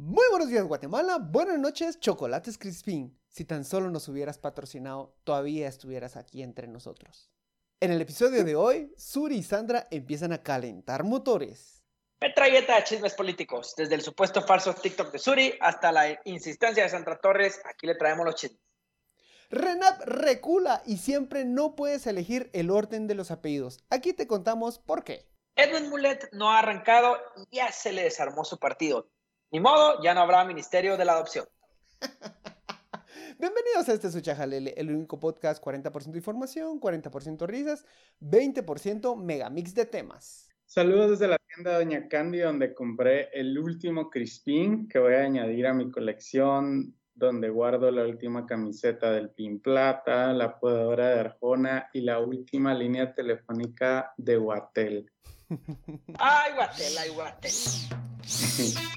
Muy buenos días Guatemala, buenas noches Chocolates Crispín. Si tan solo nos hubieras patrocinado, todavía estuvieras aquí entre nosotros. En el episodio de hoy, Suri y Sandra empiezan a calentar motores. Metralleta de chismes políticos, desde el supuesto falso TikTok de Suri hasta la insistencia de Sandra Torres, aquí le traemos los chismes. Renap recula y siempre no puedes elegir el orden de los apellidos. Aquí te contamos por qué. Edwin Mulet no ha arrancado y ya se le desarmó su partido. Ni modo, ya no habrá Ministerio de la Adopción. Bienvenidos a este Suchajalele, el único podcast 40% información, 40% risas, 20% megamix de temas. Saludos desde la tienda Doña Candy, donde compré el último Crispín que voy a añadir a mi colección, donde guardo la última camiseta del Pin Plata, la podadora de Arjona y la última línea telefónica de Guatel. ¡Ay, Guatel, ay, Guatel!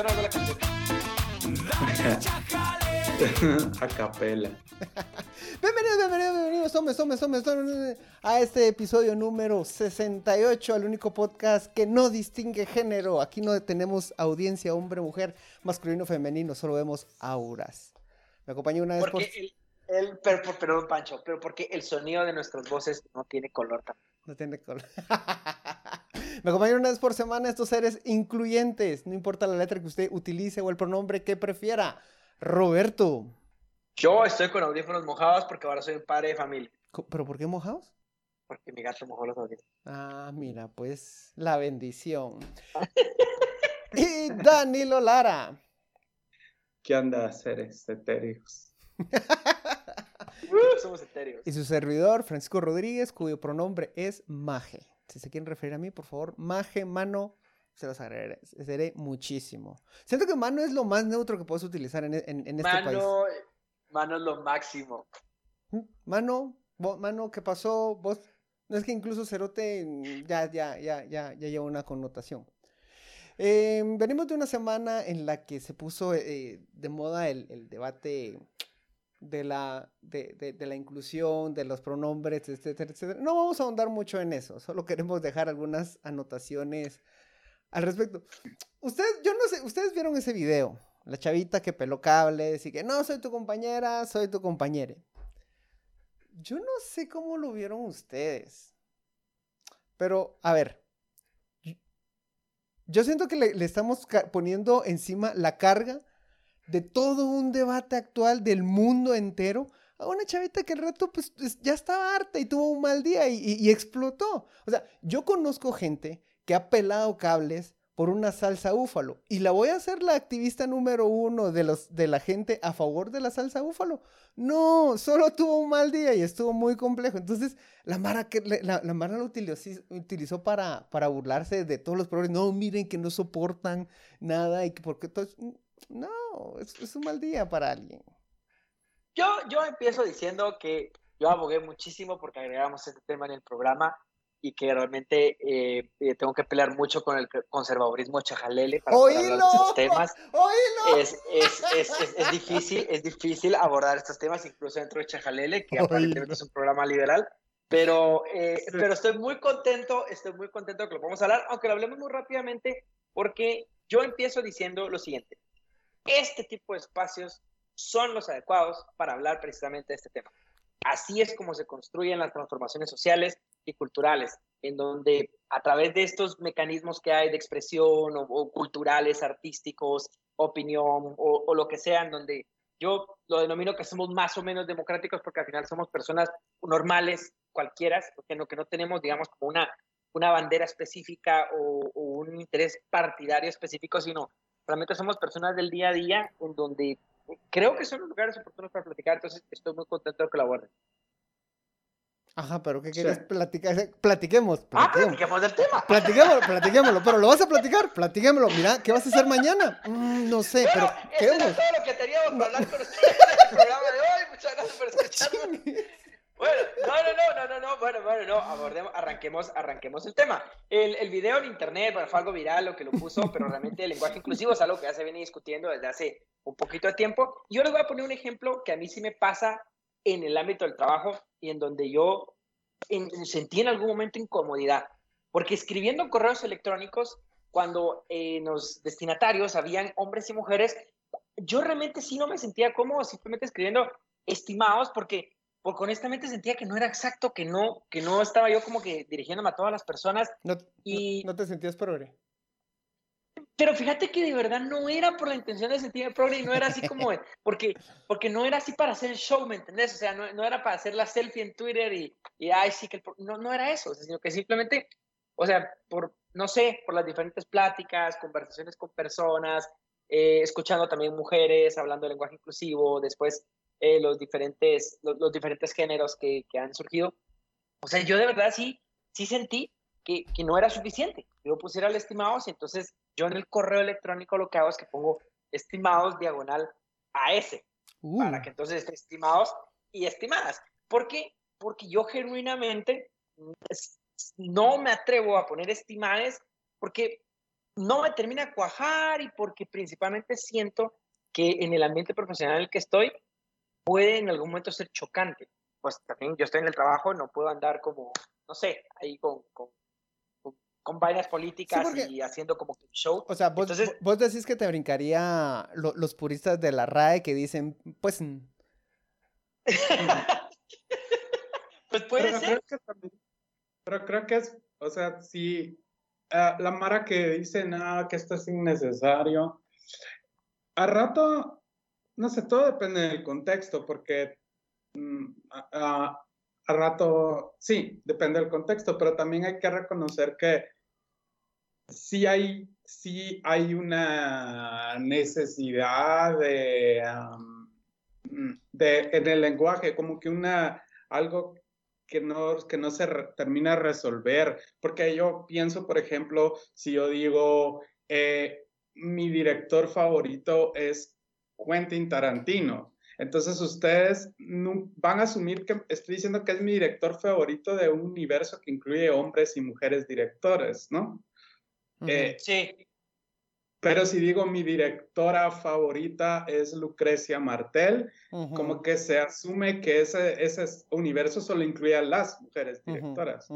Yo no hago la canción. a capela. Bienvenidos, bienvenidos, bienvenidos, hombres, hombres, hombres, hombres, a este episodio número 68, al único podcast que no distingue género. Aquí no tenemos audiencia hombre, mujer, masculino, femenino, solo vemos auras. Me acompañó una vez por... Porque el, el, pero, pero- perdón, Pancho, pero porque el sonido de nuestras voces no tiene color también. No tiene color. Me acompañan una vez por semana estos seres incluyentes, no importa la letra que usted utilice o el pronombre que prefiera. Roberto. Yo estoy con audífonos mojados porque ahora soy un padre de familia. ¿Pero por qué mojados? Porque mi gato mojó los audífonos. Ah, mira, pues la bendición. y Danilo Lara. ¿Qué anda seres etéreos? Somos etéreos. Y su servidor, Francisco Rodríguez, cuyo pronombre es Maje. Si se quieren referir a mí, por favor, Maje, mano, se los agradeceré muchísimo. Siento que mano es lo más neutro que puedes utilizar en, en- en este país. Mano, mano es lo máximo. ¿Mm? Mano, mano, ¿qué pasó? Vos, no es que incluso Cerote mm, ya, ya, ya, ya, ya lleva una connotación. Eh, venimos de una semana en la que se puso eh, de moda el, el debate de la, de, de- de la inclusión, de los pronombres, etcétera, etcétera. No vamos a ahondar mucho en eso, solo queremos dejar algunas anotaciones al respecto. Ustedes, yo no sé, ustedes vieron ese video, la chavita que peló cables y que no, soy tu compañera, soy tu compañere. Yo no sé cómo lo vieron ustedes. Pero, a ver. Yo siento que le, estamos poniendo encima la carga de todo un debate actual del mundo entero a una chavita que al rato pues es- ya estaba harta y tuvo un mal día y, explotó. O sea, yo conozco gente que ha pelado cables por una salsa búfalo y la voy a hacer la activista número uno de, los, de la gente a favor de la salsa búfalo. No, solo tuvo un mal día y estuvo muy complejo. Entonces, la Mara, que, la, Mara lo utilizó, utilizó para, para burlarse de todos los problemas. No, miren que no soportan nada y que porque No, es, es un mal día para alguien. Yo, yo empiezo diciendo que yo abogué muchísimo porque agregamos este tema en el programa y que realmente eh, eh, tengo que pelear mucho con el conservadurismo chajalele para hablar de esos temas. ¡Oílo! Es, es, es, es, es difícil, es difícil abordar estos temas incluso dentro de Chajalele, que aparentemente Oílo. es un programa liberal. Pero, eh, pero estoy muy contento, estoy muy contento de que lo podamos hablar, aunque lo hablemos muy rápidamente, porque yo empiezo diciendo lo siguiente. Este tipo de espacios son los adecuados para hablar precisamente de este tema. Así es como se construyen las transformaciones sociales y culturales, en donde a través de estos mecanismos que hay de expresión o, culturales, artísticos, opinión o, lo que sea, en donde yo lo denomino que somos más o menos democráticos porque al final somos personas normales, cualquiera, porque no, que no tenemos, digamos, una, una bandera específica o, o un interés partidario específico, sino realmente somos personas del día a día en donde creo que son los lugares oportunos para platicar, entonces estoy muy contento de que lo aborden. Ajá, pero ¿qué Sí. quieres platicar? Platiquemos, Ah, platiquemos. platiquemos del tema. Platiquémoslo, platiquémoslo, pero lo vas a platicar, platiquémoslo. Mira, ¿qué vas a hacer mañana? Mm, no sé, pero ¿qué eso era vamos? todo lo que teníamos para hablar con ustedes en el programa de hoy. Muchas gracias por escucharnos. Bueno, no, no, no, no, no, no, bueno, bueno, no, abordemos, arranquemos, arranquemos el tema. El, video en internet, bueno, fue algo viral lo que lo puso, pero realmente el lenguaje inclusivo es algo que ya se viene discutiendo desde hace un poquito de tiempo. Yo les voy a poner un ejemplo que a mí sí me pasa en el ámbito del trabajo y en donde yo en- sentí en algún momento incomodidad. Porque escribiendo correos electrónicos, cuando en los destinatarios habían hombres y mujeres, yo realmente sí no me sentía cómodo simplemente escribiendo estimados porque, porque honestamente sentía que no era exacto, que no, que no estaba yo como que dirigiéndome a todas las personas. No, y... no, te sentías progre. Pero fíjate que de verdad no era por la intención de sentirme progre y no era así como, porque, porque no era así para hacer el show, ¿me entendés? O sea, no, no era para hacer la selfie en Twitter y, y ay, sí que el, no, no era eso, sino que simplemente, o sea, por, no sé, por las diferentes pláticas, conversaciones con personas, eh, escuchando también mujeres, hablando de lenguaje inclusivo, después eh, los, diferentes, los, diferentes géneros que, que, han surgido. O sea, yo de verdad sí, sí sentí que, que no era suficiente. Yo pusiera el estimados y entonces yo en el correo electrónico lo que hago es que pongo estimados diagonal a ese, para uh. que entonces esté estimados y estimadas. ¿Por qué? Porque yo genuinamente no me atrevo a poner estimadas porque no me termina a cuajar y porque principalmente siento que en el ambiente profesional en el que estoy puede en algún momento ser chocante. Pues también yo estoy en el trabajo, no puedo andar como, no sé, ahí con, con, con, vainas políticas y haciendo como que show. O sea, vos, vos decís que te brincaría los puristas de la RAE que dicen, pues... pues puede ser. pero creo que es, o sea, si Ah, la Mara que dice, nada, que esto es innecesario. A rato, no sé, todo depende del contexto, porque mm, a, rato, sí, depende del contexto, pero también hay que reconocer que sí hay, sí hay una necesidad de, en el lenguaje, como que una, algo que no, que no se termina de resolver. Porque yo pienso, por ejemplo, si yo digo, eh, mi director favorito es Quentin Tarantino. Entonces ustedes van a asumir que estoy diciendo que es mi director favorito de un universo que incluye hombres y mujeres directores, ¿no? Eh, sí. Pero si digo mi directora favorita es Lucrecia Martel, como que se asume que ese, ese universo solo incluye a las mujeres directoras.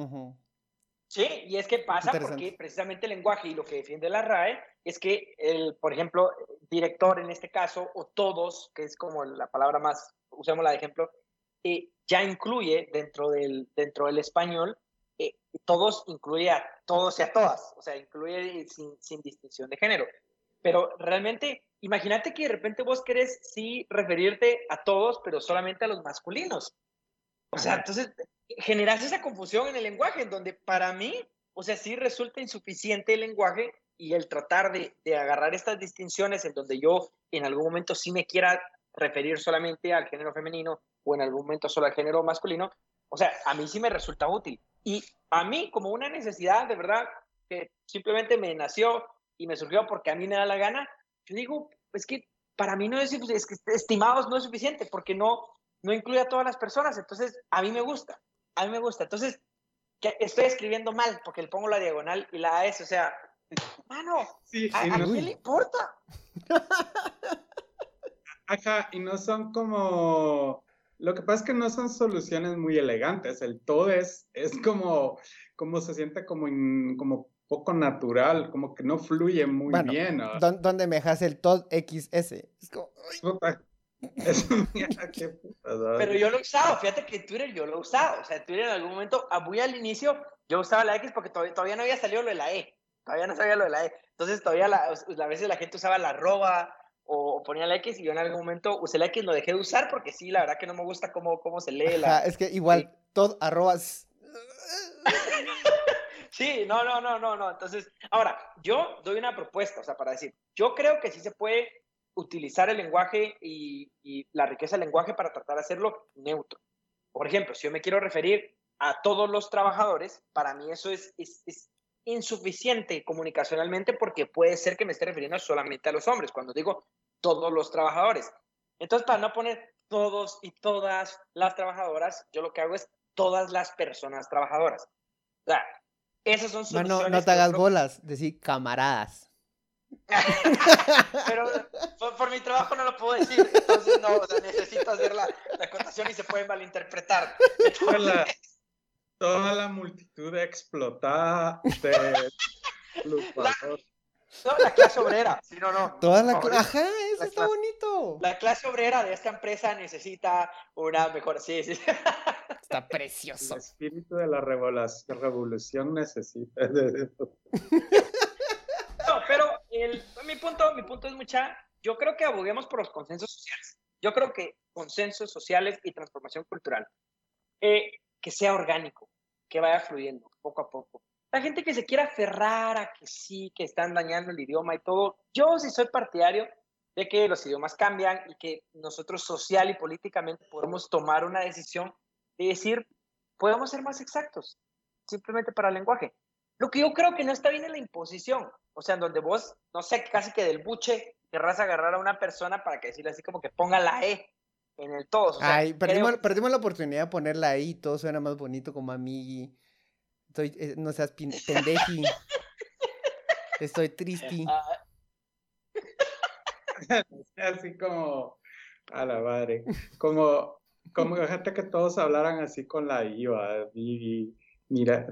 Sí, y es que pasa porque precisamente el lenguaje y lo que defiende la RAE es que, el, por ejemplo, director en este caso, o todos, que es como la palabra más, usémosla de ejemplo, eh, ya incluye dentro del, dentro del español, eh, todos incluye a todos y a todas, o sea, incluye sin, sin distinción de género. Pero realmente, imagínate que de repente vos querés sí referirte a todos, pero solamente a los masculinos. O sea, entonces generas esa confusión en el lenguaje, en donde para mí, o sea, sí resulta insuficiente el lenguaje y el tratar de, de agarrar estas distinciones en donde yo en algún momento sí me quiera referir solamente al género femenino o en algún momento solo al género masculino, o sea, a mí sí me resulta útil. Y a mí, como una necesidad de verdad que simplemente me nació y me surgió porque a mí me da la gana, yo digo, es que para mí no es, es que estimados no es suficiente porque no, no incluye a todas las personas. Entonces, a mí me gusta, a mí me gusta. Entonces, que estoy escribiendo mal porque le pongo la diagonal y la S, o sea, mano, sí, ¿a, no... le importa? Ajá, y no son como lo que pasa es que no son soluciones muy elegantes. El todo es, es como, como se siente como, como poco natural, como que no fluye muy bien. ¿Dónde me dejas el todo XS? Es como... Pero yo lo he usado, fíjate que Twitter yo lo he usado. O sea, Twitter en algún momento, ah, muy al inicio, yo usaba la X porque todavía, todavía no había salido lo de la E. Todavía no sabía lo de la E. Entonces, todavía la, a veces la gente usaba la arroba o, ponía la X y yo en algún momento usé la X, lo dejé de usar porque sí, la verdad que no me gusta cómo, cómo se lee la... es que igual, todo arrobas... sí, no, no, no, no, no. Entonces, ahora, yo doy una propuesta, o sea, para decir, yo creo que sí se puede utilizar el lenguaje y, la riqueza del lenguaje para tratar de hacerlo neutro. Por ejemplo, si yo me quiero referir a todos los trabajadores, para mí eso es, es, es insuficiente comunicacionalmente porque puede ser que me esté refiriendo solamente a los hombres, cuando digo todos los trabajadores. Entonces, para no poner todos y todas las trabajadoras, yo lo que hago es todas las personas trabajadoras. O sea, esas son soluciones. no te hagas bolas, decir camaradas. Pero por, mi trabajo no lo puedo decir, entonces no, necesito hacer la, la acotación y se puede malinterpretar. toda la multitud explotada de No, la clase obrera. Sí, no, no. Toda la Ajá, eso está bonito. La clase obrera de esta empresa necesita una mejor. Sí, sí. Está precioso. El espíritu de la revolución necesita. No, pero mi, punto, mi punto es mucha. Yo creo que aboguemos por los consensos sociales. Yo creo que consensos sociales y transformación cultural. Eh, que sea orgánico, que vaya fluyendo poco a poco la gente que se quiera aferrar a que sí, que están dañando el idioma y todo, yo sí soy partidario de que los idiomas cambian y que nosotros social y políticamente podemos tomar una decisión de decir, podemos ser más exactos, simplemente para el lenguaje. Lo que yo creo que no está bien es la imposición, o sea, en donde vos, no sé, casi que del buche querrás agarrar a una persona para que decirle así como que ponga la E en el todo. Ay, perdimos, perdimos, la oportunidad de poner la E y todo suena más bonito como amigui. Estoy, eh, no seas pendeji. Estoy triste. así como a la madre. Como, como gente que todos hablaran así con la IVA. Y, mira,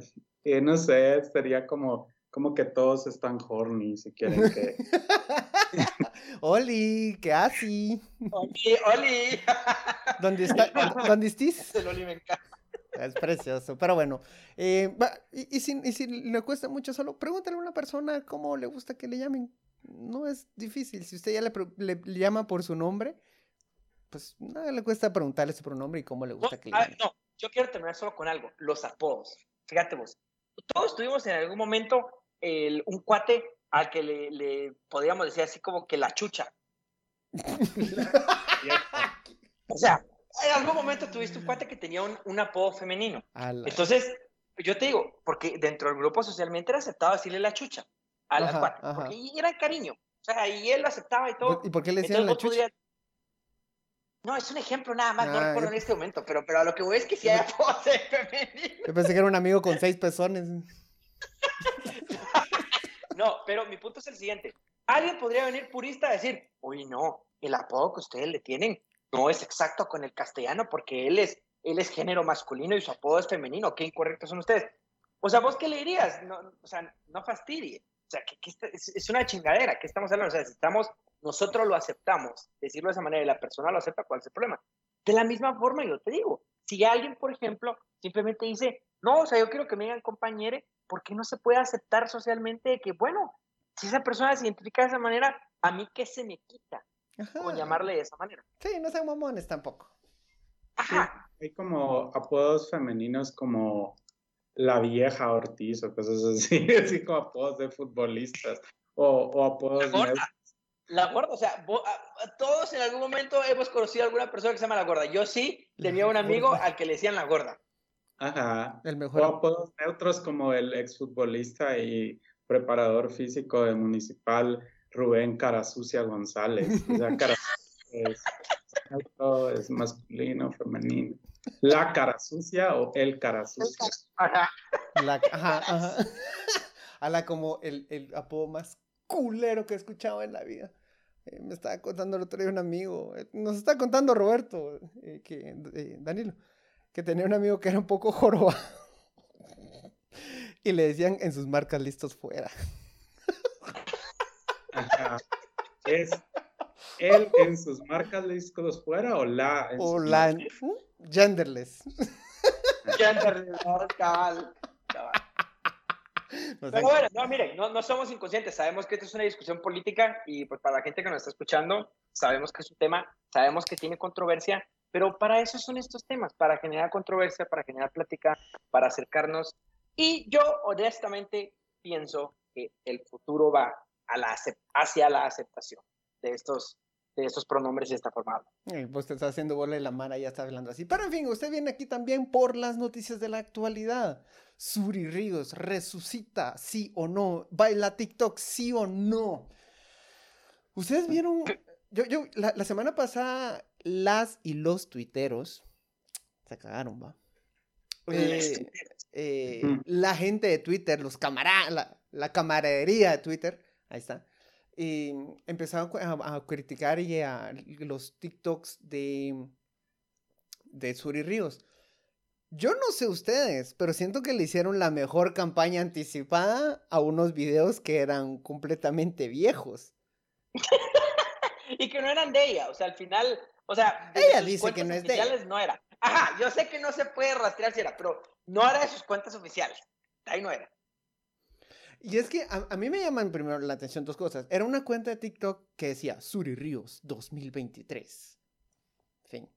eh, no sé, sería como, como que todos están horny si quieren que. Oli, ¿qué haces? Oli, Oli. ¿Dónde está? ¿Dónde estás? El Oli me encanta. Es precioso, pero bueno. Eh, y, si, le cuesta mucho solo, pregúntale a una persona cómo le gusta que le llamen. No es difícil. Si usted ya le, llama por su nombre, pues nada le cuesta preguntarle su pronombre y cómo le gusta que le llamen. No, yo quiero terminar solo con algo. Los apodos. Fíjate vos. Todos tuvimos en algún momento un cuate al que le, le podríamos decir así como que la chucha. o sea, en algún momento tuviste un cuate que tenía un, apodo femenino. Entonces, yo te digo, porque dentro del grupo socialmente era aceptado decirle la chucha a la cuate, porque era cariño. O sea, y él lo aceptaba y todo. ¿Y por qué le decían la chucha? No, es un ejemplo nada más, no ah, recuerdo en este momento, pero, pero a lo que voy es que sí hay apodos femeninos. Yo pensé que era un amigo con seis pezones. no, pero mi punto es el siguiente. Alguien podría venir purista a decir, uy, no, el apodo que ustedes le tienen no es exacto con el castellano porque él es, él es género masculino y su apodo es femenino. Qué incorrectos son ustedes. O sea, ¿vos qué le dirías? No, o sea, no fastidie. O sea, que, es, una chingadera. ¿Qué estamos hablando? O sea, si estamos, nosotros lo aceptamos, decirlo de esa manera y la persona lo acepta, ¿cuál es el problema? De la misma forma, yo te digo, si alguien, por ejemplo, simplemente dice, no, o sea, yo quiero que me digan compañere, ¿por qué no se puede aceptar socialmente que, bueno, si esa persona se identifica de esa manera, a mí qué se me quita? o llamarle de esa manera. Sí, no sean mamones tampoco. hay como apodos femeninos como la vieja Ortiz o cosas así, así como apodos de futbolistas o, o apodos... La gorda, la gorda o sea, todos en algún momento hemos conocido a alguna persona que se llama la gorda. Yo sí tenía un amigo al que le decían la gorda. Ajá. El mejor. O apodos neutros como el exfutbolista y preparador físico de Municipal Rubén Carasucia González. O sea, cara es, es masculino, femenino. La cara sucia o el cara sucia. Ajá. La, ajá, ajá. A la como el, el, apodo más culero que he escuchado en la vida. Eh, me estaba contando el otro día un amigo, eh, nos está contando Roberto, eh, que, Danilo, que tenía un amigo que era un poco joroba. y le decían en sus marcas listos fuera. Es él en sus marcas discos fuera o la. o la. Genderless. Genderless, bueno, no, miren, no, no, somos inconscientes, sabemos que esto es una discusión política y pues para la gente que nos está escuchando, sabemos que es un tema, sabemos que tiene controversia, pero para eso son estos temas, para generar controversia, para generar plática, para acercarnos. Y yo honestamente pienso que el futuro va hacia la aceptación de estos, de estos pronombres y esta forma. pues te está haciendo bola de la mano, ya está hablando así. Pero en fin, usted viene aquí también por las noticias de la actualidad. Suri Ríos resucita, sí o no. Baila TikTok, sí o no. Ustedes vieron, yo, yo, la, semana pasada, las y los tuiteros se cagaron, va. Eh, eh, la gente de Twitter, los camaradas, la, la camaradería de Twitter, Ahí está. Y empezaron a, criticar y a los TikToks de, de Suri Ríos. Yo no sé ustedes, pero siento que le hicieron la mejor campaña anticipada a unos videos que eran completamente viejos. y que no eran de ella, o sea, al final, o sea, ella dice que no es de ella. no era. Ajá, yo sé que no se puede rastrear si era, pero no era de sus cuentas oficiales. Ahí no era. Y es que a, mí me llaman primero la atención dos cosas. Era una cuenta de TikTok que decía Suri Ríos 2023. Fin.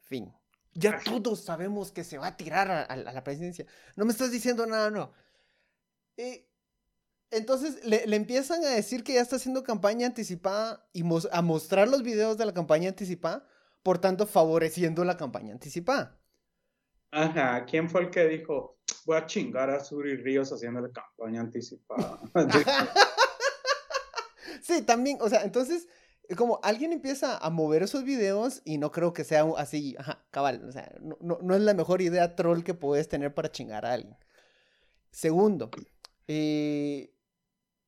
Fin. Ya todos sabemos que se va a tirar a, la presidencia. No me estás diciendo nada, no. entonces le, empiezan a decir que ya está haciendo campaña anticipada y a mostrar los videos de la campaña anticipada, por tanto favoreciendo la campaña anticipada. Ajá, ¿quién fue el que dijo, voy a chingar a Suri Ríos haciendo la campaña anticipada? sí, también, o sea, entonces, como alguien empieza a mover esos videos y no creo que sea así, ajá, cabal, o sea, no, es la mejor idea troll que puedes tener para chingar a alguien. Segundo, eh,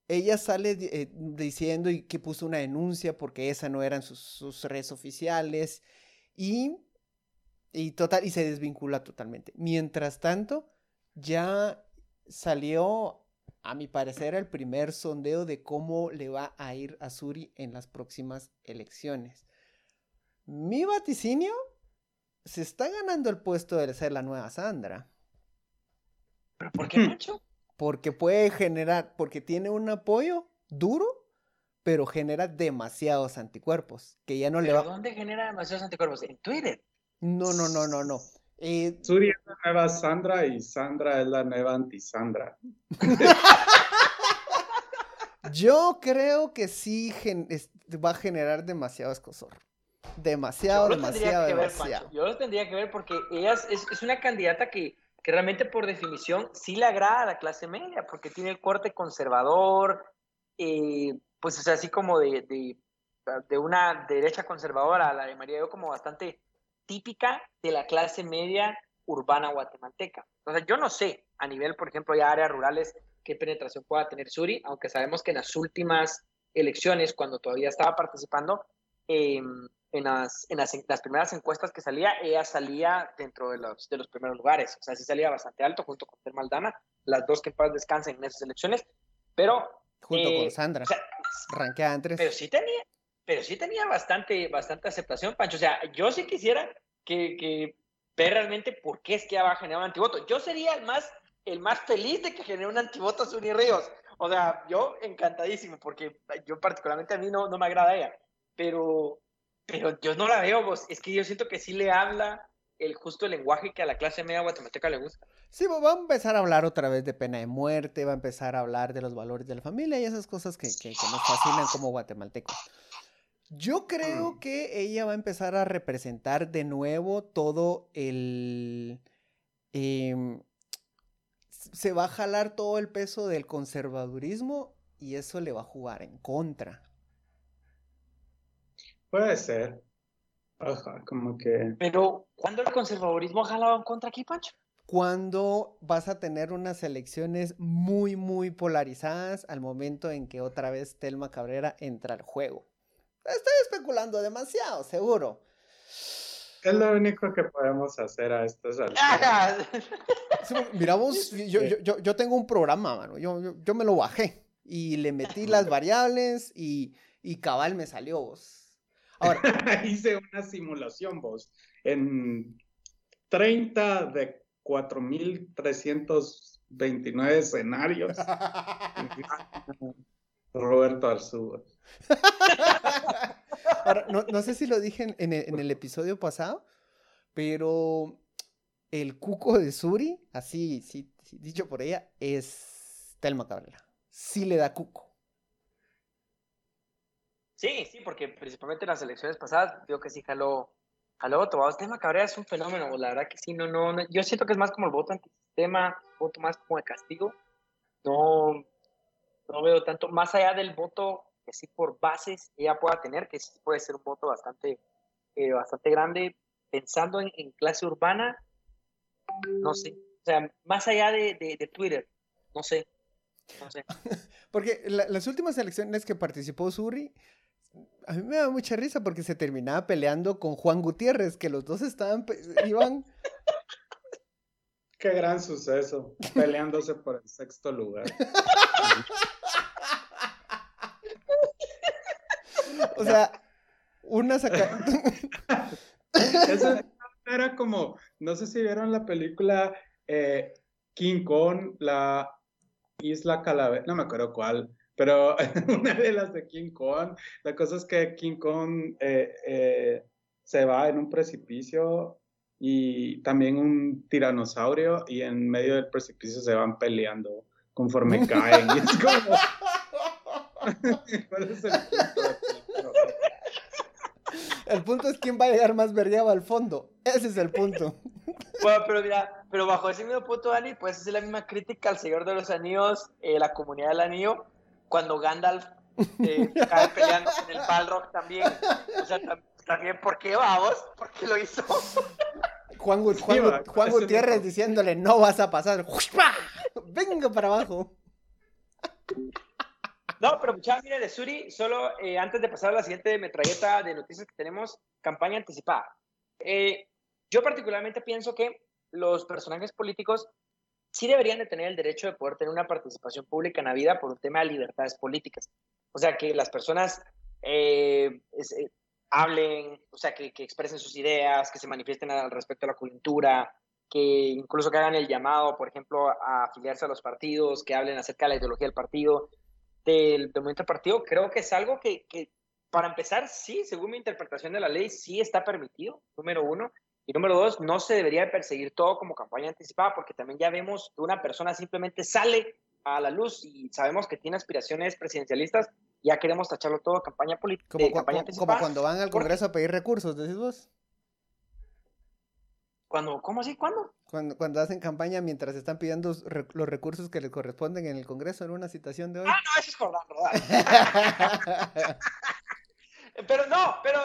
ella sale eh, diciendo y que puso una denuncia porque esa no eran sus, sus redes oficiales y y, total, y se desvincula totalmente. Mientras tanto, ya salió, a mi parecer, el primer sondeo de cómo le va a ir a Suri en las próximas elecciones. Mi vaticinio se está ganando el puesto de ser la nueva Sandra. ¿Pero por qué, Macho? Porque puede generar, porque tiene un apoyo duro, pero genera demasiados anticuerpos. Que ya no le va. ¿Dónde genera demasiados anticuerpos? En Twitter. No, no, no, no, no. Eh... Suri es la nueva Sandra y Sandra es la nueva anti-Sandra. Yo creo que sí va a generar demasiado escosor. Demasiado, demasiado, demasiado. Yo lo tendría que ver porque ella es, una candidata que, que, realmente por definición sí le agrada a la clase media, porque tiene el corte conservador, eh, pues o sea, así como de, de, de, una derecha conservadora, la de María yo como bastante típica de la clase media urbana guatemalteca. Entonces, yo no sé a nivel, por ejemplo, ya áreas rurales, qué penetración pueda tener Suri, aunque sabemos que en las últimas elecciones, cuando todavía estaba participando, em, en, las, en, las, primeras encuestas que salía, ella salía dentro de los, de los primeros lugares. O sea, sí salía bastante alto junto con Tel Maldana, las dos que en paz descansen en esas elecciones, pero... Junto con eh, Sandra, o entre... Pero sí tenía, pero sí tenía bastante, bastante aceptación, Pancho. O sea, yo sí quisiera que, que ver realmente por qué es que va a generar un antivoto. Yo sería el más, el más feliz de que genere un antivoto a Suni Ríos. O sea, yo encantadísimo, porque yo particularmente a mí no, no me agrada ella, pero, pero yo no la veo, vos. es que yo siento que sí le habla el justo lenguaje que a la clase media guatemalteca le gusta. Sí, va a empezar a hablar otra vez de pena de muerte, va a empezar a hablar de los valores de la familia y esas cosas que, que, que nos fascinan como guatemaltecos. Yo creo mm. que ella va a empezar a representar de nuevo todo el... Em, se va a jalar todo el peso del conservadurismo y eso le va a jugar en contra. Puede ser. Ajá, como que... Pero, ¿cuándo el conservadurismo ha jalado en contra aquí, Pancho? Cuando vas a tener unas elecciones muy, muy polarizadas al momento en que otra vez Telma Cabrera entra al juego. Estoy especulando demasiado, seguro. Es lo único que podemos hacer a alturas. Mira vos, yo, yo, yo, tengo un programa, mano. Yo, yo, me lo bajé y le metí las variables y, y cabal me salió vos. Ahora. Hice una simulación vos en 30 de 4.329 escenarios. Roberto Arzúa. no, sé si lo dije en, el, episodio pasado, pero el cuco de Suri, así dicho por ella, es Telma Cabrera. Sí le da cuco. Sí, sí, porque principalmente en las elecciones pasadas, veo que sí jaló, jaló todo. Telma Cabrera es un fenómeno, la verdad que sí, no, no, yo siento que es más como el voto antisistema, voto más como de castigo. No, no veo tanto, más allá del voto que sí por bases ella pueda tener, que sí puede ser un voto bastante, eh, bastante grande, pensando en, clase urbana, no sé, o sea, más allá de, Twitter, no sé, no sé. porque las últimas elecciones que participó Suri, a mí me da mucha risa porque se terminaba peleando con Juan Gutiérrez, que los dos estaban, iban Qué gran suceso, peleándose por el sexto lugar. o sea, una saca... Eso era como, no sé si vieron la película eh, King Kong, la Isla Calavera, no me acuerdo cuál, pero una de las de King Kong, la cosa es que King Kong eh, eh, se va en un precipicio y también un tiranosaurio y en medio del precipicio se van peleando conforme caen. Y es como... ¿Cuál es el punto? El punto es quién va a llegar más verdeado al fondo. Ese es el punto. Bueno, pero mira, pero bajo ese mismo punto, Dani, puedes hacer la misma crítica al Señor de los Anillos, eh, la comunidad del anillo, cuando Gandalf eh, cae peleando en el Balrog también. O sea, también, ¿por qué vamos? ¿Por qué lo hizo? Juan, Juan, Gutiérrez diciéndole, no vas a pasar. Venga para abajo. No, pero muchachos, mire, de Suri, solo eh, antes de pasar a la siguiente metralleta de noticias que tenemos, campaña anticipada. Eh, yo particularmente pienso que los personajes políticos sí deberían de tener el derecho de poder tener una participación pública en la vida por un tema de libertades políticas. O sea, que las personas eh, eh, hablen, o sea, que, expresen sus ideas, que se manifiesten al respecto a la coyuntura, que incluso que hagan el llamado, por ejemplo, a afiliarse a los partidos, que hablen acerca de la ideología del partido, del, momento del partido, creo que es algo que, que, para empezar, sí, según mi interpretación de la ley, sí está permitido, número uno. Y número dos, no se debería perseguir todo como campaña anticipada, porque también ya vemos que una persona simplemente sale a la luz y sabemos que tiene aspiraciones presidencialistas, ya queremos tacharlo todo campaña política. Como, campaña como cuando van al Congreso a pedir recursos, decís vos. Cuando, ¿Cómo así? ¿Cuándo? Cuando, cuando hacen campaña mientras están pidiendo los recursos que le corresponden en el Congreso en una citación de hoy. Ah, no, eso es verdad, ¿verdad? pero no, pero,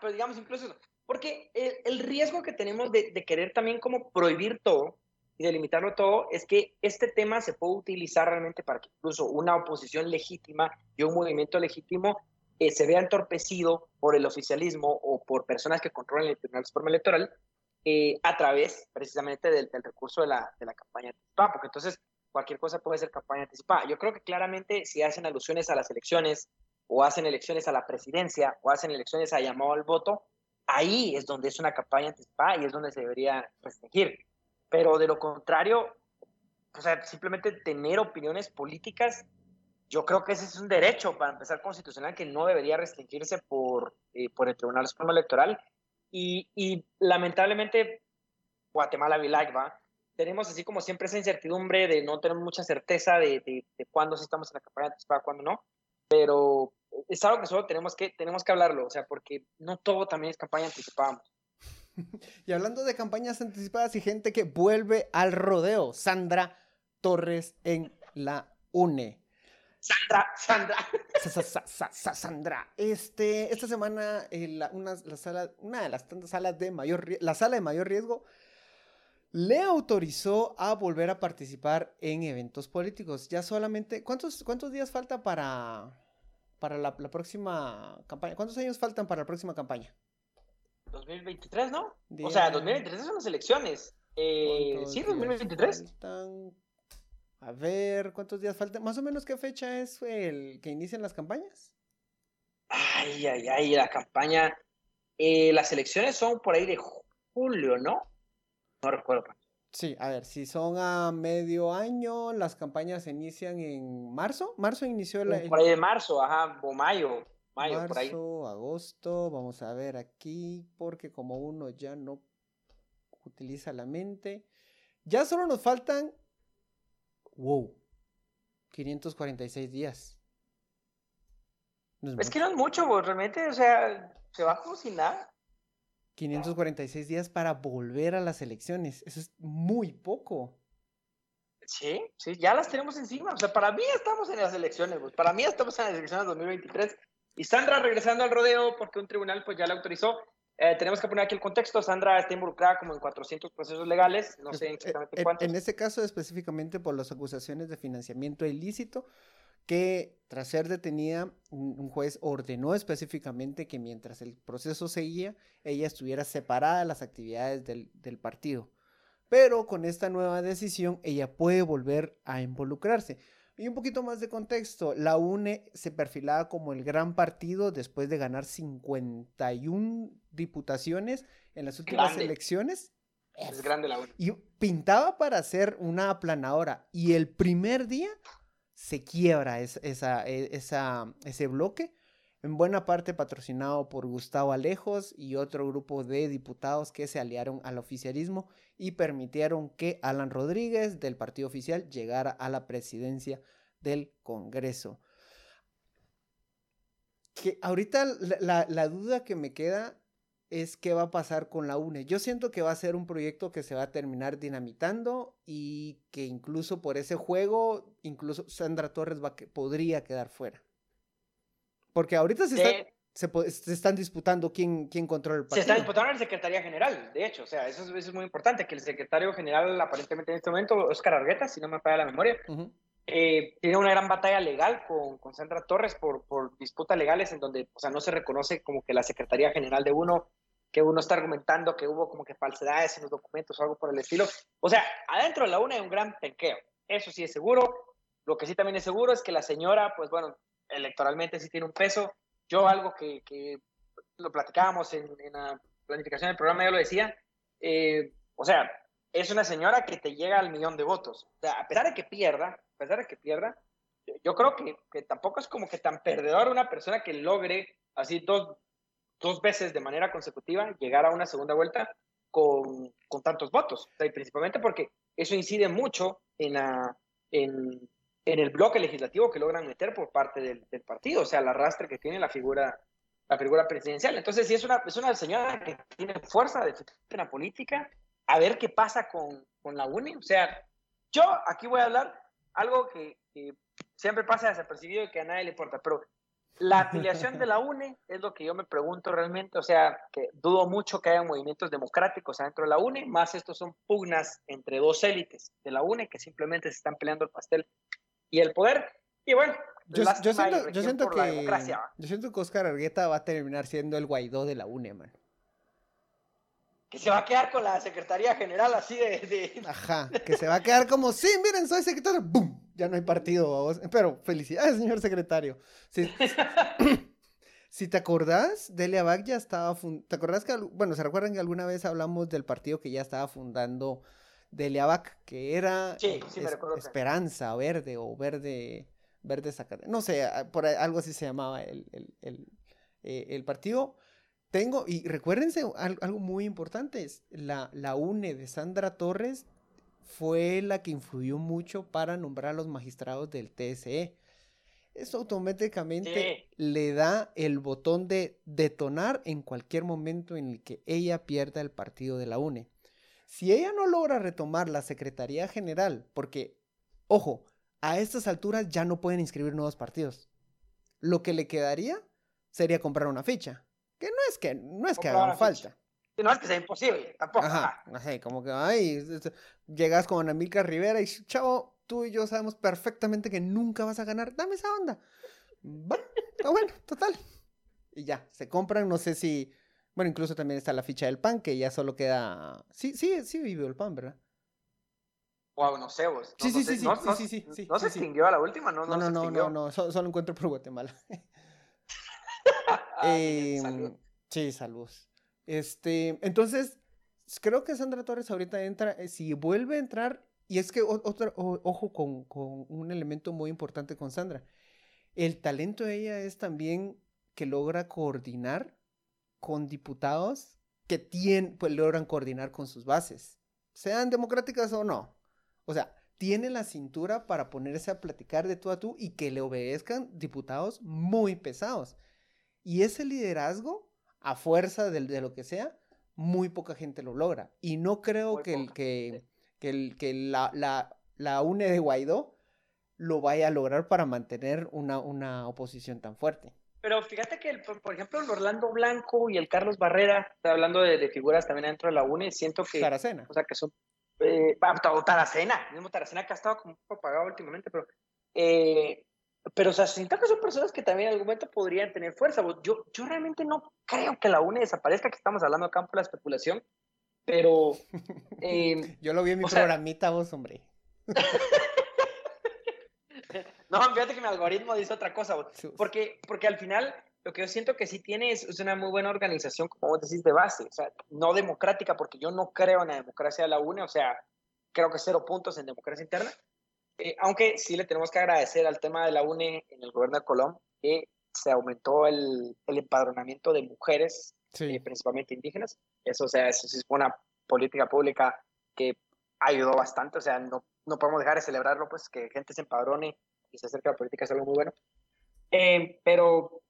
pero digamos incluso porque el, riesgo que tenemos de, querer también como prohibir todo y delimitarlo todo es que este tema se puede utilizar realmente para que incluso una oposición legítima y un movimiento legítimo eh, se vea entorpecido por el oficialismo o por personas que controlan el Tribunal Supremo Electoral eh, a través precisamente del, recurso de la, de la campaña anticipada, porque entonces cualquier cosa puede ser campaña anticipada. Yo creo que claramente si hacen alusiones a las elecciones o hacen elecciones a la presidencia o hacen elecciones a llamado al voto, ahí es donde es una campaña anticipada y es donde se debería restringir. Pero de lo contrario, o sea, simplemente tener opiniones políticas, yo creo que ese es un derecho para empezar constitucional que no debería restringirse por, eh, por el Tribunal Supremo Electoral. Y, lamentablemente, Guatemala va tenemos así como siempre esa incertidumbre de no tener mucha certeza de, de, de cuándo sí estamos en la campaña anticipada, cuándo no. Pero es algo que solo tenemos que, tenemos que hablarlo, o sea, porque no todo también es campaña anticipada. y hablando de campañas anticipadas y gente que vuelve al rodeo, Sandra Torres en la UNE. Sandra, Sandra. Sandra. Este, esta semana, eh, una, la sala, una de las tantas salas de mayor la sala de mayor riesgo le autorizó a volver a participar en eventos políticos. Ya solamente, ¿cuántos, cuántos días falta para, para la, próxima campaña? ¿Cuántos años faltan para la próxima campaña? 2023, ¿no? O sea, 2023 son las elecciones. Eh, sí, 2023. A ver, ¿cuántos días faltan? Más o menos, ¿qué fecha es el que inician las campañas? Ay, ay, ay, la campaña. Eh, las elecciones son por ahí de julio, ¿no? No recuerdo. Sí, a ver, si son a medio año, las campañas se inician en marzo. ¿Marzo inició la...? Por ahí de marzo, ajá, o mayo. Mayo, marzo, por ahí. agosto, vamos a ver aquí, porque como uno ya no utiliza la mente, ya solo nos faltan, wow, 546 días. es, que no es mucho, realmente, o sea, se va como sin nada. 546 días para volver a las elecciones. Eso es muy poco. Sí, sí, ya las tenemos encima. O sea, para mí estamos en las elecciones. Para mí estamos en las elecciones 2023. Y Sandra regresando al rodeo porque un tribunal pues ya la autorizó. Eh, tenemos que poner aquí el contexto. Sandra está involucrada como en 400 procesos legales. No sé exactamente cuántos. En este caso específicamente por las acusaciones de financiamiento ilícito que tras ser detenida, un juez ordenó específicamente que mientras el proceso seguía, ella estuviera separada de las actividades del, partido. pero con esta nueva decisión ella puede volver a involucrarse. Y un poquito más de contexto, la UNE se perfilaba como el gran partido después de ganar 51 diputaciones en las últimas elecciones. Es grande la UNE. Y pintaba para ser una aplanadora. Y el primer día se quiebra esa, e, esa, ese bloque, en buena parte patrocinado por Gustavo Alejos y otro grupo de diputados que se aliaron al oficialismo y permitieron que Alan Rodríguez del partido oficial llegara a la presidencia del Congreso. Que ahorita la, duda que me queda es qué va a pasar con la UNE. Yo siento que va a ser un proyecto que se va a terminar dinamitando y que incluso por ese juego, incluso Sandra Torres va podría quedar fuera. Porque ahorita se está, se, están disputando quién, quién controla el partido. Se está disputando en la Secretaría General, de hecho, o sea, eso es, muy importante, que el secretario general aparentemente en este momento, Oscar Argueta, si no me falla la memoria, eh, tiene una gran batalla legal con, con Sandra Torres por, por disputas legales en donde, o sea, no se reconoce como que la Secretaría General de uno, que uno está argumentando que hubo como que falsedades en los documentos o algo por el estilo. O sea, adentro de la UNA hay un gran penqueo, eso sí es seguro. Lo que sí también es seguro es que la señora, pues bueno, electoralmente sí tiene un peso, yo algo que, que lo platicábamos en, la planificación del programa, yo lo decía, eh, o sea, es una señora que te llega al millón de votos. O sea, a pesar de que pierda, a pesar de que pierda, yo creo que, que tampoco es como que tan perdedor una persona que logre así dos, dos veces de manera consecutiva llegar a una segunda vuelta con, con tantos votos. O sea, y principalmente porque eso incide mucho en, en el bloque legislativo que logran meter por parte del, partido, o sea, el arrastre que tiene la figura, la figura presidencial. Entonces, si es una, es una señora que tiene fuerza de la política, a ver qué pasa con, con, la UNE. O sea, yo aquí voy a hablar algo que, siempre pasa desapercibido y que a nadie le importa, pero la afiliación de la UNE es lo que yo me pregunto realmente, o sea, que dudo mucho que haya movimientos democráticos adentro de la UNE, más estos son pugnas entre dos élites de la UNE que simplemente se están peleando el pastel y el poder. Y bueno, yo, siento, yo siento que yo siento que Oscar Argueta va a terminar siendo el Guaidó de la UNE, man. Que se va a quedar con la Secretaría General así de, Ajá, que se va a quedar como, sí, miren, soy secretario, ¡bum! Ya no hay partido, pero felicidades, señor secretario. Sí. si te acordás, Delia Bach ya estaba, ¿te acordás que, bueno, se recuerdan que alguna vez hablamos del partido que ya estaba fundando de Leabac, que era Esperanza Verde o Verde, Verde No sé, por algo así se llamaba el, el, eh, partido. Tengo, y recuérdense algo, muy importante, la, la UNE de Sandra Torres fue la que influyó mucho para nombrar a los magistrados del TSE. Eso automáticamente le da el botón de detonar en cualquier momento en el que ella pierda el partido de la UNE. Si ella no logra retomar la Secretaría General, porque, ojo, a estas alturas ya no pueden inscribir nuevos partidos. Lo que le quedaría sería comprar una ficha. Que no es que, no es que haga falta. No es que sea imposible, tampoco. Ajá, sé, como que, ay, llegas con Amilcar Rivera y, chavo, tú y yo sabemos perfectamente que nunca vas a ganar, dame esa onda. Va, está bueno, total. Y ya, se compran, no sé si bueno, incluso también está la ficha del pan, que ya solo queda. Sí, sí, sí vivió el pan, ¿verdad? Wow, no sé vos. sí, sí, sí, sí, sí, sí, sí, ¿No se extinguió a la última? No, no, no, no, no, no, solo, encuentro por Guatemala. eh, Sí, saludos. Este, entonces, creo que Sandra Torres ahorita entra, eh, si vuelve a entrar, y es que otro, ojo con, con un elemento muy importante con Sandra, el talento de ella es también que logra coordinar con diputados que tienen, pues logran coordinar con sus bases, sean democráticas o no. O sea, tiene la cintura para ponerse a platicar de tú a tú y que le obedezcan diputados muy pesados. Y ese liderazgo, a fuerza de, de lo que sea, muy poca gente lo logra. Y no creo que, el, que, que, el, que la, la, la, UNE de Guaidó lo vaya a lograr para mantener una, una oposición tan fuerte. Pero fíjate que, por ejemplo, el Orlando Blanco y el Carlos Barrera, hablando de, figuras también dentro de la UNE, siento que. Taracena. O sea, que son. Eh, Taracena, mismo Taracena que ha estado como un poco apagado últimamente, pero. Eh, pero, o sea, siento que son personas que también en algún momento podrían tener fuerza. Yo, yo realmente no creo que la UNE desaparezca, que estamos hablando acá por la especulación. pero... Eh, Yo lo vi en mi programita, vos, hombre. no, fíjate que mi algoritmo dice otra cosa, porque, porque al final lo que yo siento que sí tiene es, una muy buena organización, como vos decís, de base, o sea, no democrática, porque yo no creo en la democracia de la UNE, o sea, creo que cero puntos en democracia interna, eh, aunque sí le tenemos que agradecer al tema de la UNE en el gobierno de Colombia, que se aumentó el, el empadronamiento de mujeres, eh, principalmente indígenas. Eso, o sea, eso sí es una política pública que ayudó bastante. O sea, no, no podemos dejar de celebrarlo, pues que gente se empadrone y se acerque a la política es algo muy bueno. Eh, pero,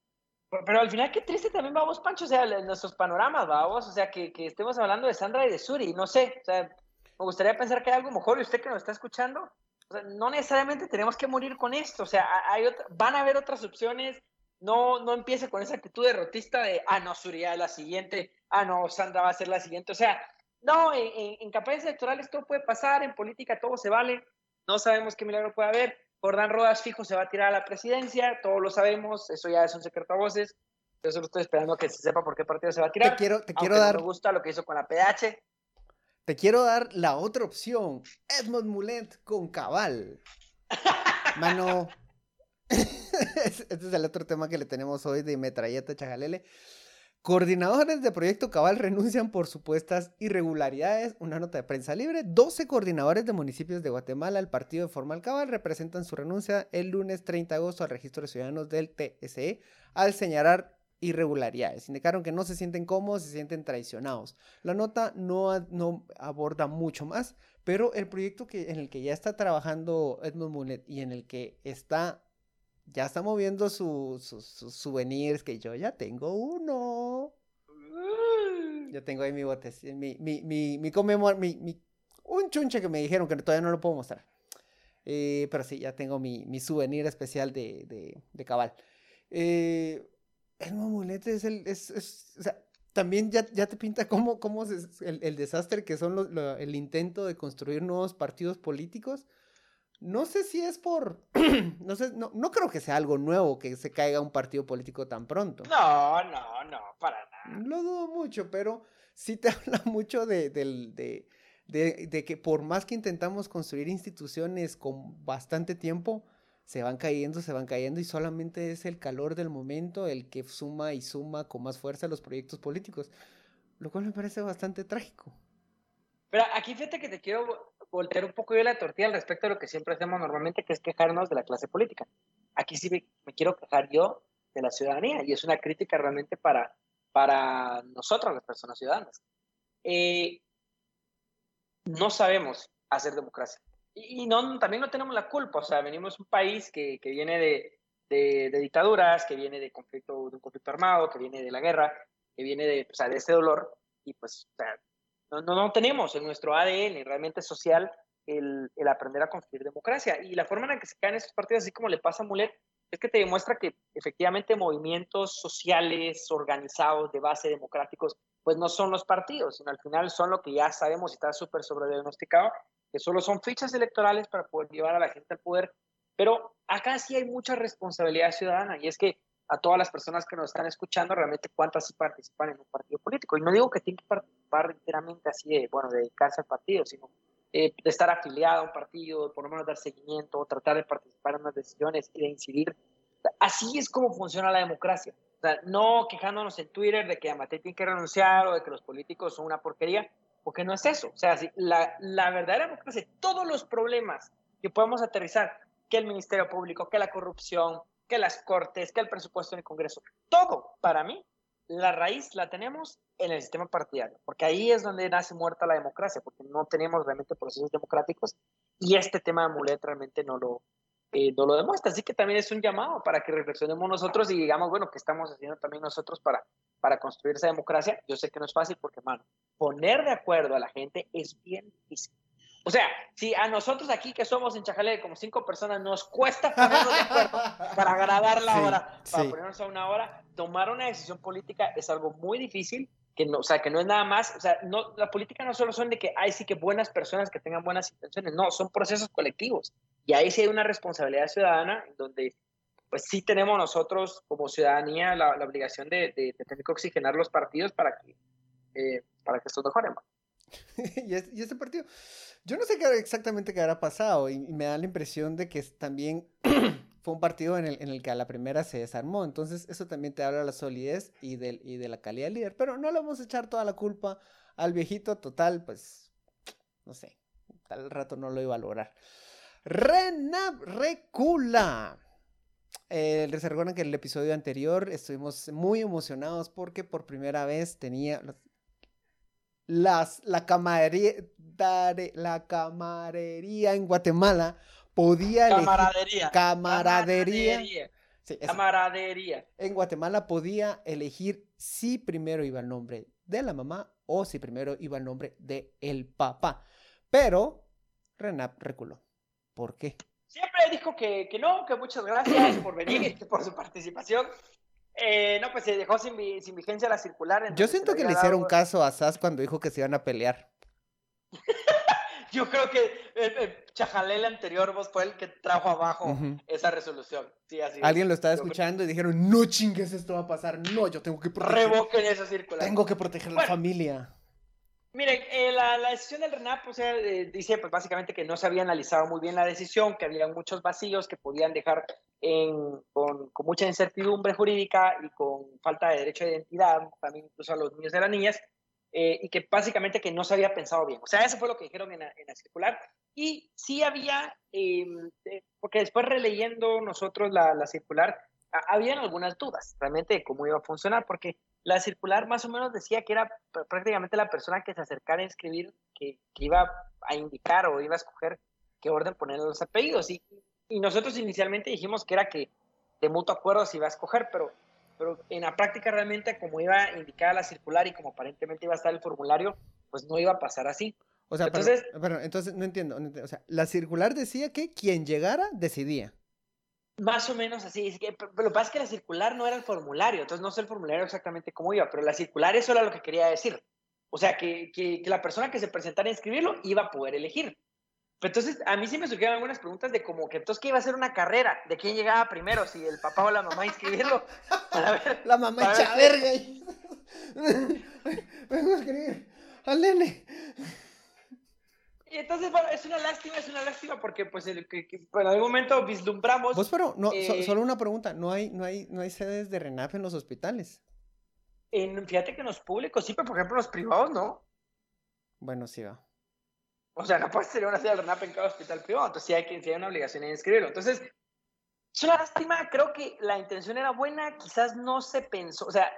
pero al final, qué triste también, vamos, Pancho, o sea, nuestros panoramas, vamos, o sea, que, que estemos hablando de Sandra y de Suri, no sé, o sea, me gustaría pensar que hay algo mejor y usted que nos está escuchando, no necesariamente tenemos que morir con esto, o sea, hay van a haber otras opciones, no, no empiece con esa actitud derrotista de, ah, no, Surya es la siguiente, ah, no, Sandra va a ser la siguiente. O sea, no, en, en, campañas electorales todo puede pasar, en política todo se vale, no sabemos qué milagro puede haber. Jordán Rodas fijo se va a tirar a la presidencia, todos lo sabemos, eso ya es un secreto a voces. Yo solo estoy esperando que se sepa por qué partido se va a tirar. Te quiero, te quiero dar. No me gusta lo que hizo con la PH. Te quiero dar la otra opción. Edmond Mulet con Cabal. Mano, este es el otro tema que le tenemos hoy de Metralleta Chajalele. Coordinadores de Proyecto Cabal renuncian por supuestas irregularidades. Una nota de prensa libre. 12 coordinadores de municipios de Guatemala al partido de Formal Cabal representan su renuncia el lunes 30 de agosto al registro de ciudadanos del TSE al señalar irregularidades. Indicaron que no se sienten cómodos, se sienten traicionados. La nota no, aborda mucho más, pero el proyecto en el que ya está trabajando Edmund Mulet y en el que está ya está moviendo sus souvenirs que yo ya tengo uno. Ya tengo ahí mi bote, mi, mi, mi, mi conmemor, mi, mi, un chunche que me dijeron que todavía no lo puedo mostrar. Eh, pero sí, ya tengo mi, mi souvenir especial de, de, de cabal. Eh, el mamulete es el, es, es, o sea, también ya, ya te pinta cómo, cómo es el, el desastre que son el intento de construir nuevos partidos políticos no sé si es por. no sé, no, no creo que sea algo nuevo que se caiga un partido político tan pronto. No, no, no, para nada. Lo dudo mucho, pero sí te habla mucho de, de, de, de, que por más que intentamos construir instituciones con bastante tiempo, se van cayendo, se van cayendo y solamente es el calor del momento el que suma y suma con más fuerza los proyectos políticos, lo cual me parece bastante trágico. Pero aquí fíjate que te quiero voltear un poco yo la tortilla al respecto de lo que siempre hacemos normalmente, que es quejarnos de la clase política. Aquí sí me, quiero quejar yo de la ciudadanía y es una crítica realmente para, para nosotros, las personas ciudadanas. Eh, no sabemos hacer democracia. Y, no, también no tenemos la culpa, o sea, venimos de un país que, que viene de, de, dictaduras, que viene de, conflicto, de un conflicto armado, que viene de la guerra, que viene de, o sea, de ese dolor, y pues o sea, no, no, tenemos en nuestro ADN realmente social el, el, aprender a construir democracia. Y la forma en la que se caen esos partidos, así como le pasa a Mulet, es que te demuestra que efectivamente movimientos sociales organizados de base democráticos, pues no son los partidos, sino al final son lo que ya sabemos y está súper sobrediagnosticado, que solo son fichas electorales para poder llevar a la gente al poder. Pero acá sí hay mucha responsabilidad ciudadana y es que a todas las personas que nos están escuchando realmente cuántas sí participan en un partido político. Y no digo que tienen que participar enteramente así de, bueno, dedicarse al partido, sino eh, de estar afiliado a un partido, por lo menos dar seguimiento, tratar de participar en las decisiones y de incidir. Así es como funciona la democracia. O sea, no quejándonos en Twitter de que Amate tiene que renunciar o de que los políticos son una porquería, porque no es eso. O sea, la, la verdadera democracia, todos los problemas que podemos aterrizar, que el Ministerio Público, que la corrupción, que las cortes, que el presupuesto en el Congreso. Todo, para mí, la raíz la tenemos en el sistema partidario, porque ahí es donde nace muerta la democracia, porque no tenemos realmente procesos democráticos y este tema de Mulet realmente no lo, eh, no lo demuestra. Así que también es un llamado para que reflexionemos nosotros y digamos, bueno, ¿qué estamos haciendo también nosotros para, para construir esa democracia? Yo sé que no es fácil porque, mano, poner de acuerdo a la gente es bien difícil. O sea, si a nosotros aquí que somos en Chajale como cinco personas nos cuesta ponernos de acuerdo para agradar la hora, para ponernos a una hora, tomar una decisión política es algo muy difícil, que no, o sea, que no es nada más, o sea, no, la política no solo son de que hay sí que buenas personas que tengan buenas intenciones, no, son procesos colectivos. Y ahí sí hay una responsabilidad ciudadana donde pues sí tenemos nosotros como ciudadanía la, obligación de, tener que oxigenar los partidos para que, eh, para que estos mejoren. y, este partido, yo no sé exactamente qué habrá pasado y, me da la impresión de que también fue un partido en el, en el, que a la primera se desarmó. Entonces eso también te habla de la solidez y, del, y de la calidad del líder. Pero no le vamos a echar toda la culpa al viejito total, pues no sé, tal rato no lo iba a lograr. Renab Recula. Eh, les recuerdan que en el episodio anterior estuvimos muy emocionados porque por primera vez tenía las, la, camaradería, la camarería en Guatemala podía camaradería. camaradería. camaradería. En Guatemala podía elegir si primero iba el nombre de la mamá o si primero iba el nombre de el papá. Pero Renap reculó. ¿Por qué? Siempre dijo que, que no, que muchas gracias por venir, por su participación. Eh, no, pues se dejó sin, sin vigencia la circular. Yo siento que le hicieron caso a Sass cuando dijo que se iban a pelear. Yo creo que el, el anterior vos fue el que trajo abajo esa resolución. Sí, así Alguien lo estaba escuchando y dijeron, no chingues, esto va a pasar. No, yo tengo que proteger. Revoquen esa circular. Tengo que proteger a la familia. Miren, eh, la, decisión del RENAP o sea, eh, dice pues, básicamente que no se había analizado muy bien la decisión, que había muchos vacíos que podían dejar con, mucha incertidumbre jurídica y con falta de derecho de identidad, también incluso a los niños y a las niñas, eh, y que básicamente que no se había pensado bien. O sea, eso fue lo que dijeron en la, circular. Y sí había, em, porque después releyendo nosotros la, la circular, habían algunas dudas realmente de cómo iba a funcionar, porque la circular más o menos decía que era prácticamente la persona que se acercara a inscribir que, iba a indicar o iba a escoger qué orden poner los apellidos. Y, y nosotros inicialmente dijimos que era que de mutuo acuerdo se iba a escoger, pero, pero en la práctica realmente como iba indicada la circular y como aparentemente iba a estar el formulario, pues no iba a pasar así. O sea, entonces, pero, entonces no entiendo, no entiendo. O sea, la circular decía que quien llegara decidía. Más o menos así. Es que, pero lo que pasa es que la circular no era el formulario, entonces no sé el formulario exactamente cómo iba, pero la circular eso era lo que quería decir. O sea, que, que, la persona que se presentara a inscribirlo iba a poder elegir. Entonces, a mí sí me surgieron algunas preguntas de como que entonces que iba a ser una carrera, de quién llegaba primero, si el papá o la mamá inscribirlo. Para ver, la mamá echa verga. Vengo a escribir al nene entonces, bueno, es una lástima, es una lástima porque pues el, que, en algún momento vislumbramos... Vos, pero, no, eh, solo una pregunta, ¿no hay, no, hay, ¿no hay sedes de RENAP en los hospitales? En, fíjate que en los públicos sí, pero por ejemplo en los privados no. Bueno, sí va. O sea, no puede ser una sede de RENAP en cada hospital privado, entonces sí hay, sí hay una obligación en inscribirlo. Entonces, es una lástima, creo que la intención era buena, quizás no se pensó, o sea,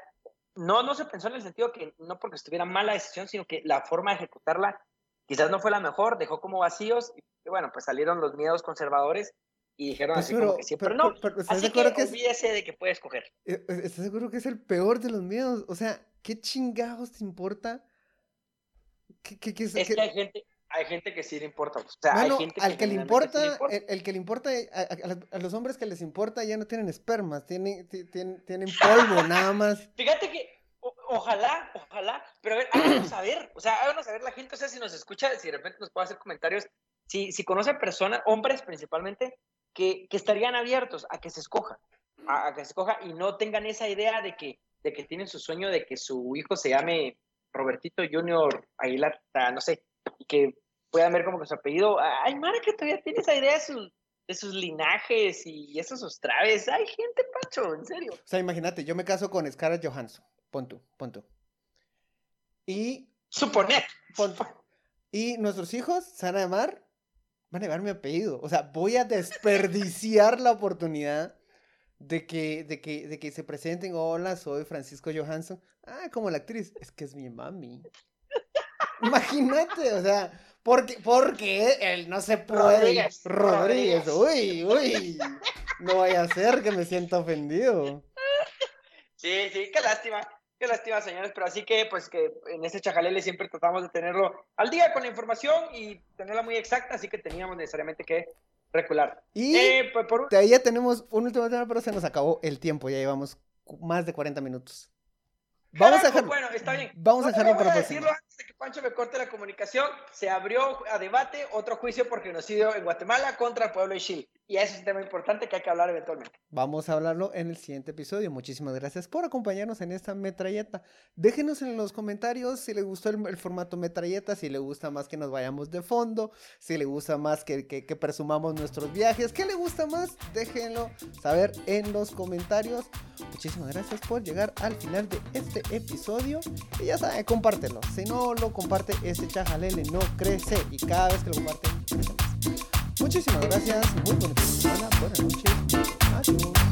no, no se pensó en el sentido que no porque estuviera mala decisión, sino que la forma de ejecutarla quizás no fue la mejor, dejó como vacíos y bueno, pues salieron los miedos conservadores y dijeron pues así como que sí, pero, no, así que, que olvídese de que puede escoger. Eh, eh, ¿Estás seguro que es el peor de los miedos? O sea, ¿qué chingados te importa? ¿Qué, qué, es que hay gente, hay gente que sí le importa. O sea, hay gente al que, le importa, El, que le importa, a, los hombres que les importa ya no tienen espermas, tienen, tienen, tienen polvo nada más. Fíjate que ojalá, ojalá, pero a ver, háganos saber, o sea, háganos saber la gente, o sea, si nos escucha, si de repente nos puede hacer comentarios, si, si conoce personas, hombres principalmente, que, que estarían abiertos a que se escoja, a, que se escoja y no tengan esa idea de que, de que tienen su sueño de que su hijo se llame Robertito Junior Aguilar, no sé, y que puedan ver como que su apellido, ay, Mara, que todavía tiene esa idea de sus, de sus linajes y esos ostraves, hay gente, Pacho, en serio. O sea, imagínate, yo me caso con Scarlett Johansson. Pon tú, pon tú. Y. Suponer. Y nuestros hijos se van a llamar. Van a llevar mi apellido. O sea, voy a desperdiciar la oportunidad de que, de que, de que se presenten. Hola, soy Francisco Johansson. Ah, como la actriz. Es que es mi mami. Imagínate, o sea, porque, porque él no se puede. Rodríguez. Rodríguez. Uy, uy. No vaya a ser que me sienta ofendido. Sí, sí, qué lástima. Qué lástima, señores, pero así que, pues, que en este chajalele siempre tratamos de tenerlo al día con la información y tenerla muy exacta, así que teníamos necesariamente que recular. Y eh, pues, por... ya tenemos un último tema, pero se nos acabó el tiempo, ya llevamos más de 40 minutos. Vamos a dejarlo. Bueno, está bien. Vamos a dejarlo para decirlo antes de que Pancho me corte la comunicación. Se abrió a debate otro juicio por genocidio en Guatemala contra el pueblo de Chile. Y eso es un tema importante que hay que hablar eventualmente. Vamos a hablarlo en el siguiente episodio. Muchísimas gracias por acompañarnos en esta metralleta. Déjenos en los comentarios si les gustó el, el formato metralleta, si le gusta más que nos vayamos de fondo, si le gusta más que, que, que presumamos nuestros viajes, ¿qué le gusta más? Déjenlo saber en los comentarios. Muchísimas gracias por llegar al final de este episodio. Y ya saben, compártelo. Si no lo comparte, este chajalele no crece. Y cada vez que lo comparte, crece más. Muchísimas gracias. Muy. Buenas noches.